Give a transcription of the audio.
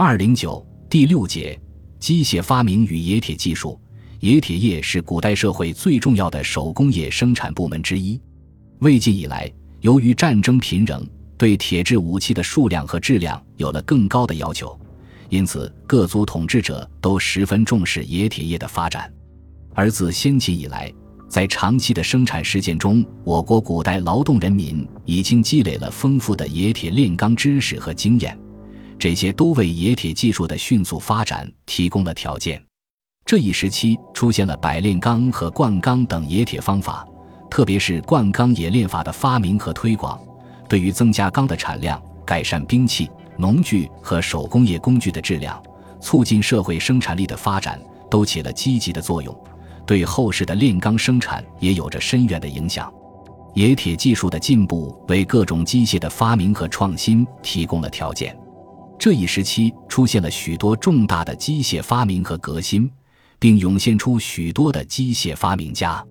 二零九第六节机械发明与冶铁技术。冶铁业是古代社会最重要的手工业生产部门之一。魏晋以来，由于战争频仍，对铁制武器的数量和质量有了更高的要求，因此各族统治者都十分重视冶铁业的发展。而自先秦以来，在长期的生产实践中，我国古代劳动人民已经积累了丰富的冶铁炼钢知识和经验，这些都为冶铁技术的迅速发展提供了条件。这一时期出现了百炼钢和灌钢等冶铁方法，特别是灌钢冶炼法的发明和推广，对于增加钢的产量、改善兵器、农具和手工业工具的质量、促进社会生产力的发展，都起了积极的作用。对后世的炼钢生产也有着深远的影响。冶铁技术的进步为各种机械的发明和创新提供了条件。这一时期出现了许多重大的机械发明和革新。并涌现出许多的机械发明家。